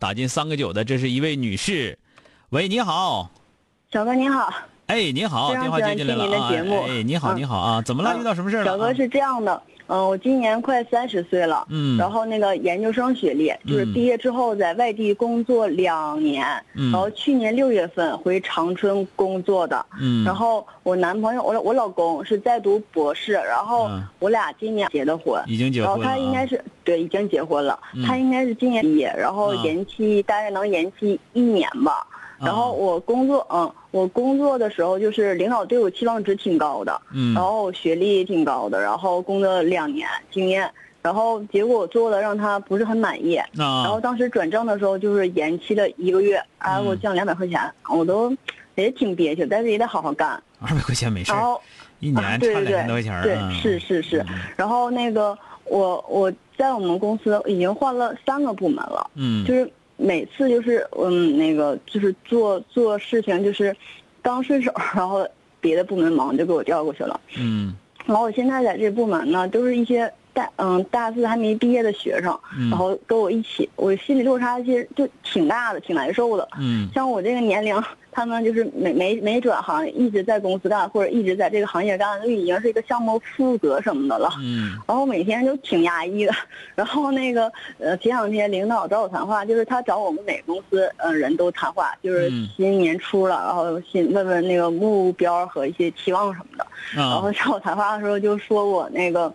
打进三个九的，这是一位女士。喂，你好，小哥你好。哎，你好，电话接进来了啊。哎，你好，你好啊，怎么了？遇到什么事了？小哥是这样的，嗯，我今年快三十岁了，嗯，然后那个研究生学历，就是毕业之后在外地工作两年，嗯，然后去年六月份回长春工作的，嗯，然后我男朋友，我我老公是在读博士，然后我俩今年结的婚，已经结婚了，然后他应该是对已经结婚了，他应该是今年毕业，然后延期大概能延期一年吧。然后我工作，嗯，我工作的时候就是领导对我期望值挺高的，嗯，然后学历也挺高的，然后工作两年经验，然后结果做的让他不是很满意，然后当时转正的时候就是延期了一个月，啊给我降两百块钱，我都也挺憋屈，但是也得好好干。二百块钱没事，然后一年差两千多块钱，对，是是是，然后那个我我在我们公司已经换了三个部门了，嗯，就是。每次就是嗯，那个就是做做事情，就是刚顺手，然后别的部门忙就给我调过去了。嗯，然后我现在在这部门呢，都是一些大嗯大四还没毕业的学生，然后跟我一起，我心理落差其实就挺大的，挺难受的。嗯，像我这个年龄。他们就是没没没转行，一直在公司干，或者一直在这个行业干，就已经是一个项目负责什么的了。嗯。然后每天就挺压抑的。然后那个呃，前两天领导找我谈话，就是他找我们每个公司呃人都谈话，就是新年初了，然后新问问那个目标和一些期望什么的。然后找我谈话的时候就说我那个，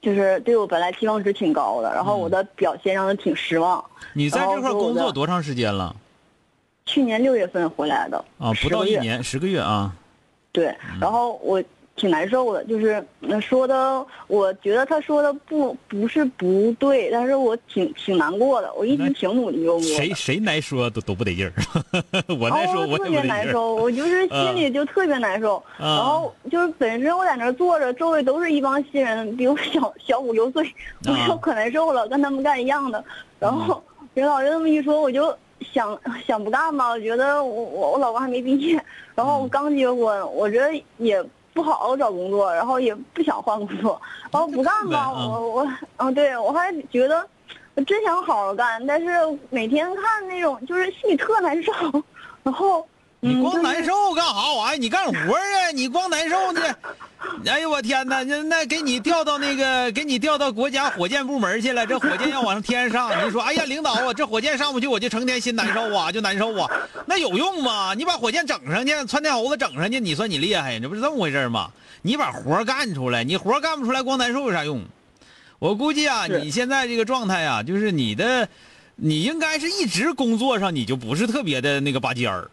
就是对我本来期望值挺高的，然后我的表现让他挺失望。你在这块工作多长时间了？去年六月份回来的啊，不到一年，十个月啊。对，然后我挺难受的，就是说的，我觉得他说的不不是不对，但是我挺挺难过的，我一直挺努力。谁谁来说都都不得劲儿，我难说我特别难受，我就是 心里就特别难受。然后就是本身我在那坐着，周围都是一帮新人，比我小小五六岁，我就可难受了，跟他们干一样的。然后领导就这么一说，我就。想想不干吧，我觉得我我我老公还没毕业，然后我刚结婚，我觉得也不好好找工作，然后也不想换工作，然后不干吧，我我嗯，对我还觉得我真想好好干，但是每天看那种就是心里特难受，然后。你光难受干啥玩意儿？你干活啊！你光难受呢？哎呦我天哪！那那给你调到那个，给你调到国家火箭部门去了。这火箭要往上天上，你说，哎呀，领导啊，这火箭上不去，我就成天心难受啊，就难受啊。那有用吗？你把火箭整上去，窜天猴子整上去，你说你厉害？这不是这么回事吗？你把活干出来，你活干不出来，光难受有啥用？我估计啊，你现在这个状态啊，就是你的，你应该是一直工作上，你就不是特别的那个拔尖儿。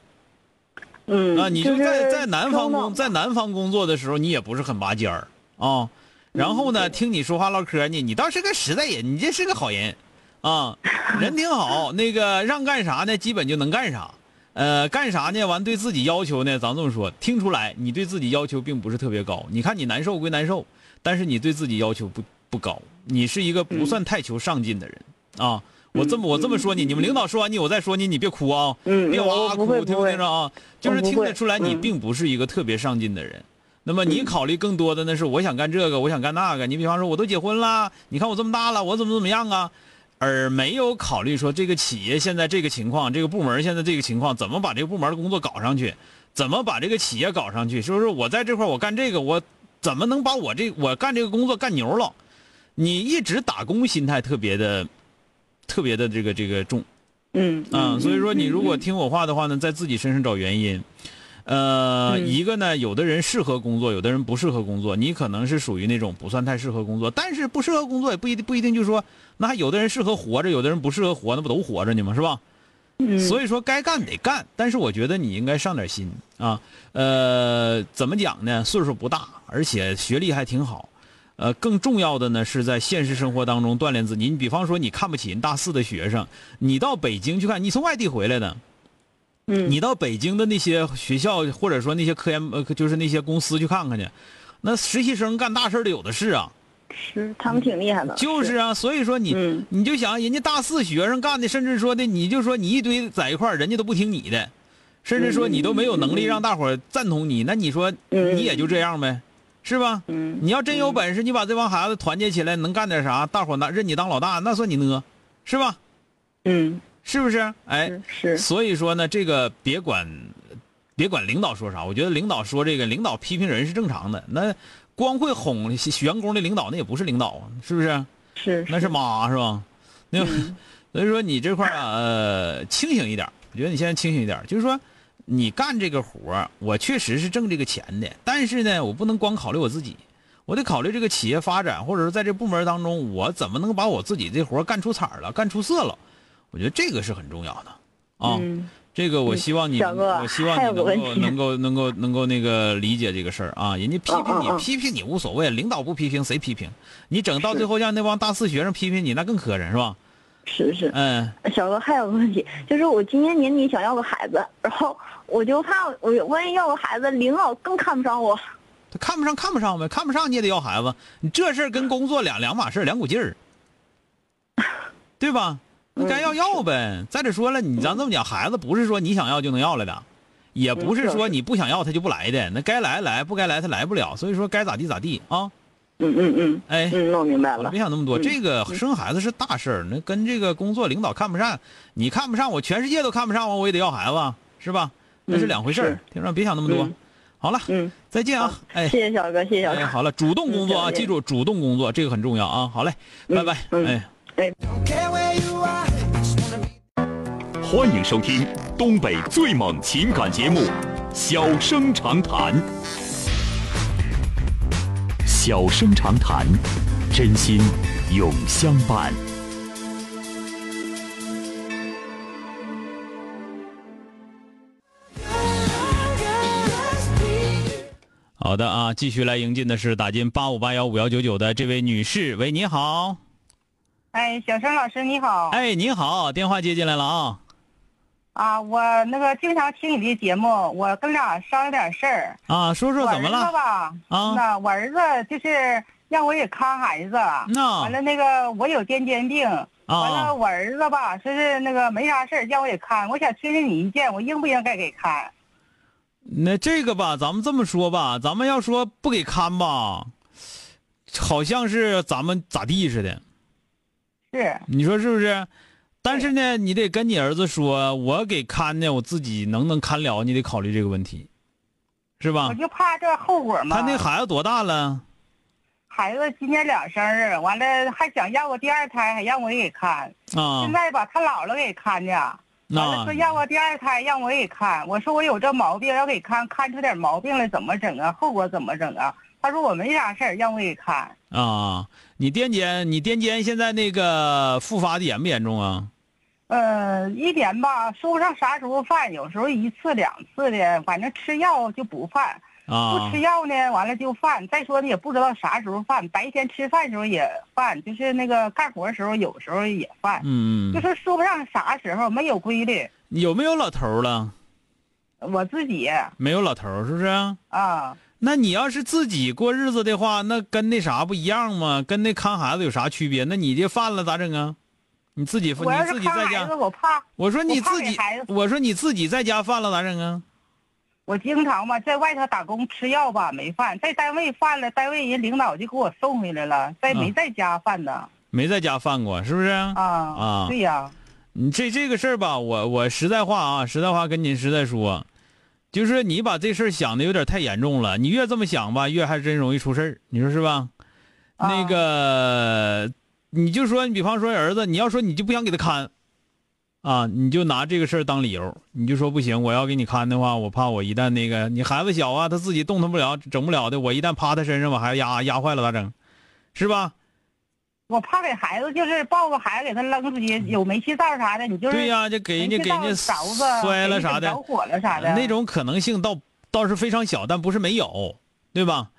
嗯啊，你就在在南方工在南方工作的时候，你也不是很拔尖儿啊。然后呢，听你说话唠嗑呢，你倒是个实在人，你这是个好人啊，人挺好。那个让干啥呢，基本就能干啥。呃，干啥呢？完对自己要求呢，咱这么说，听出来你对自己要求并不是特别高。你看你难受归难受，但是你对自己要求不不高，你是一个不算太求上进的人啊。我这么我这么说你，你们领导说完你，我再说你，你别哭啊，别哇哇哭，听不听着啊？就是听得出来你并不是一个特别上进的人。那么你考虑更多的那是我想干这个，我想干那个。你比方说我都结婚了，你看我这么大了，我怎么怎么样啊？而没有考虑说这个企业现在这个情况，这个部门现在这个情况，怎么把这个部门的工作搞上去？怎么把这个企业搞上去？是不是我在这块我干这个，我怎么能把我这我干这个工作干牛了？你一直打工心态特别的。特别的这个这个重，嗯啊，所以说你如果听我话的话呢，在自己身上找原因。呃，一个呢，有的人适合工作，有的人不适合工作。你可能是属于那种不算太适合工作，但是不适合工作也不一定不一定就说，那还有的人适合活着，有的人不适合活，那不都活着呢吗？是吧？所以说该干得干，但是我觉得你应该上点心啊。呃，怎么讲呢？岁数不大，而且学历还挺好。呃，更重要的呢，是在现实生活当中锻炼自己。你比方说，你看不起人大四的学生，你到北京去看，你从外地回来的。嗯，你到北京的那些学校，或者说那些科研呃，就是那些公司去看看去，那实习生干大事的有的是啊。是，他们挺厉害的。就是啊，所以说你你就想人家大四学生干的，甚至说的你就说你一堆在一块人家都不听你的，甚至说你都没有能力让大伙赞同你，那你说你也就这样呗，是吧？嗯。你要真有本事，你把这帮孩子团结起来，能干点啥？大伙拿认你当老大，那算你呢，是吧？嗯。是不是？哎，是。所以说呢，这个别管，别管领导说啥。我觉得领导说这个，领导批评人是正常的。那光会哄员工的领导，那也不是领导啊，是不是？是。那是妈是吧？那所以说你这块啊，呃，清醒一点。我觉得你现在清醒一点，就是说，你干这个活我确实是挣这个钱的，但是呢，我不能光考虑我自己，我得考虑这个企业发展，或者是在这部门当中，我怎么能把我自己这活干出彩了，干出色了。我觉得这个是很重要的，啊，这个我希望你，我希望你能够能够能够能够那个理解这个事儿啊。人家批评你，批评你无所谓，领导不批评谁批评？你整到最后让那帮大四学生批评你，那更磕碜是吧？是是，嗯。小哥还有个问题，就是我今年年底想要个孩子，然后我就怕我万一要个孩子，领导更看不上我。他看不上看不上呗，看不上你也得要孩子，你这事儿跟工作两两码事两股劲儿，对吧？你该要要呗。再者说了，你咱这么讲，孩子不是说你想要就能要来的，也不是说你不想要他就不来的。那该来来，不该来他来不了。所以说该咋地咋地啊。嗯嗯嗯。哎，嗯，我明白了。别想那么多，这个生孩子是大事儿，那跟这个工作领导看不上，你看不上我，全世界都看不上我，我也得要孩子，是吧？那是两回事儿。听着，别想那么多。好了，嗯，再见啊。哎，谢谢小哥，谢谢小哥。好了，主动工作啊，记住主动工作，这个很重要啊。好嘞，拜拜。哎。欢迎收听东北最猛情感节目《小生长谈》。小生长谈，真心永相伴。好的啊，继续来迎进的是打进八五八幺五幺九九的这位女士，喂，你好。哎，小生老师你好！哎，你好，电话接进来了啊！啊，我那个经常听你的节目，我跟俩商量点事儿啊，说说怎么了？吧，啊，那我儿子就是让我也看孩子，那完了那个我有癫痫病，完了我儿子吧说是那个没啥事儿让我也看，我想听听你意见，我应不应该给看？那这个吧，咱们这么说吧，咱们要说不给看吧，好像是咱们咋地似的。是，你说是不是？但是呢，你得跟你儿子说，我给看呢，我自己能不能看了？你得考虑这个问题，是吧？我就怕这后果嘛。他那孩子多大了？孩子今年两生日，完了还想要个第二胎，还让我给看。啊。现在吧，他姥姥给看呢，完了说要个第二胎，让我给看。我说我有这毛病，要给看看出点毛病来，怎么整啊？后果怎么整啊？他说我没啥事儿，让我给看。啊。你癫痫，你癫痫现在那个复发的严不严重啊？呃，一年吧，说不上啥时候犯，有时候一次两次的，反正吃药就不犯。啊。不吃药呢，完了就犯。再说呢，也不知道啥时候犯，白天吃饭时候也犯，就是那个干活时候有时候也犯。就是说不上啥时候，没有规律。有没有老头了？我自己。没有老头是不是？啊。那你要是自己过日子的话，那跟那啥不一样吗？跟那看孩子有啥区别？那你这犯了咋整啊？你自己，你自己在家，我怕。我说你自己，我说你自己在家犯了咋整啊？我经常吧，在外头打工吃药吧没犯，在单位犯了，单位人领导就给我送回来了，在没在家犯的。没在家犯过是不是？啊啊，对呀。你这这个事儿吧，我我实在话啊，实在话跟您实在说。就是你把这事儿想的有点太严重了，你越这么想吧，越还真容易出事儿，你说是吧？那个，你就说，你比方说儿子，你要说你就不想给他看，啊，你就拿这个事儿当理由，你就说不行，我要给你看的话，我怕我一旦那个你孩子小啊，他自己动弹不了，整不了的，我一旦趴他身上，我还压压坏了咋整？是吧？我怕给孩子就是抱个孩子给他扔出去，有煤气灶啥的，你就是对呀，就给人家给人家摔了啥的，着火了啥的，那种可能性倒倒是非常小，但不是没有，对吧？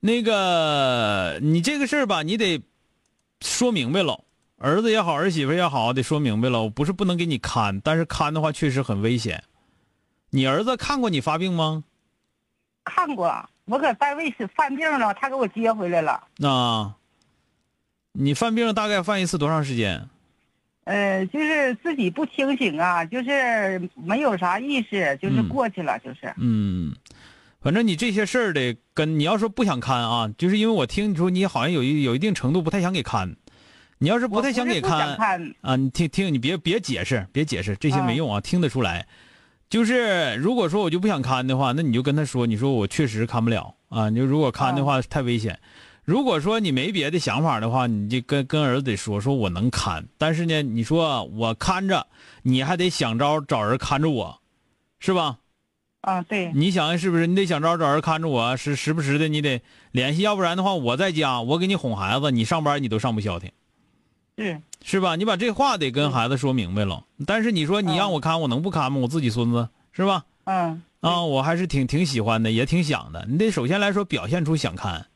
那个你这个事儿吧，你得说明白了，儿子也好，儿媳妇也好，得说明白了。我不是不能给你看，但是看的话确实很危险。你儿子看过你发病吗？看过，我搁单位是犯病了，他给我接回来了。那。你犯病大概犯一次多长时间？呃，就是自己不清醒啊，就是没有啥意识，就是过去了，就是。嗯，反正你这些事儿得跟你要说不想看啊，就是因为我听你说你好像有一有一定程度不太想给看。你要是不太想给看啊，你听听，你别别解释，别解释，这些没用啊，听得出来。就是如果说我就不想看的话，那你就跟他说，你说我确实看不了啊，你就如果看的话太危险。如果说你没别的想法的话，你就跟跟儿子得说，说我能看，但是呢，你说我看着，你还得想招找人看着我，是吧？啊，对。你想想是不是？你得想招找人看着我，时时不时的你得联系，要不然的话，我在家，我给你哄孩子，你上班你都上不消停。是。是吧？你把这话得跟孩子说明白了。但是你说你让我看，我能不看吗？我自己孙子是吧？嗯。啊，我还是挺挺喜欢的，也挺想的。你得首先来说表现出想看。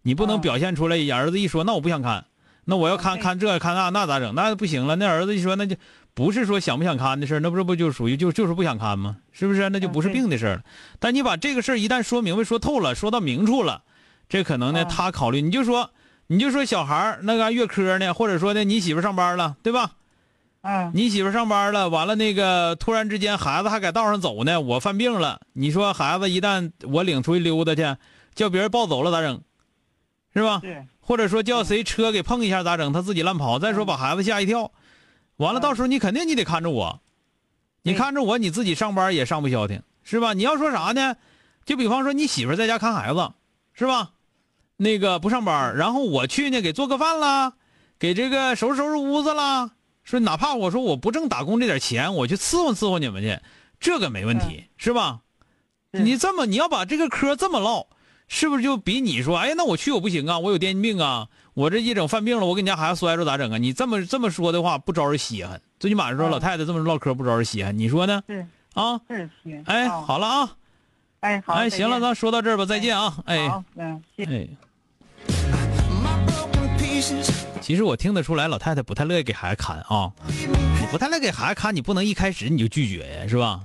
你不能表现出来，儿子一说，那我不想看，那我要看看这看那，那咋整？那不行了。那儿子一说，那就不是说想不想看的事那不是不就属于就就是不想看吗？是不是？那就不是病的事了。但你把这个事儿一旦说明白、说透了、说到明处了，这可能呢，他考虑，你就说，你就说小孩那个月科呢，或者说呢，你媳妇上班了，对吧？嗯。你媳妇上班了，完了那个突然之间孩子还在道上走呢，我犯病了。你说孩子一旦我领出去溜达去，叫别人抱走了咋整？是吧？或者说叫谁车给碰一下咋整？他自己乱跑。再说把孩子吓一跳，完了到时候你肯定你得看着我，你看着我你自己上班也上不消停，是吧？你要说啥呢？就比方说你媳妇在家看孩子，是吧？那个不上班，然后我去呢给做个饭啦，给这个收拾收拾屋子啦。说哪怕我说我不挣打工这点钱，我去伺候伺候你们去，这个没问题，是吧？你这么你要把这个嗑这么唠。是不是就比你说？哎，那我去我不行啊，我有癫痫病啊，我这一整犯病了，我给你家孩子摔着咋整啊？你这么这么说的话，不招人稀罕。最起码说老太太这么唠嗑不招人稀罕，你说呢？是啊，是行。哎，好了啊，哎好，哎行了，咱说到这儿吧，再见啊，哎，嗯，哎。其实我听得出来，老太太不太乐意给孩子看啊，你不太乐意给孩子看，你不能一开始你就拒绝呀，是吧？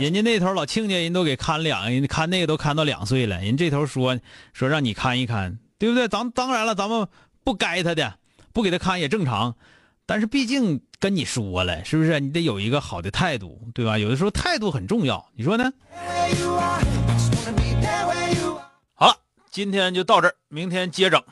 人家那头老亲家人都给看两，人看那个都看到两岁了，人这头说说让你看一看，对不对？咱当然了，咱们不该他的，不给他看也正常。但是毕竟跟你说了，是不是？你得有一个好的态度，对吧？有的时候态度很重要，你说呢？好了，今天就到这儿，明天接整。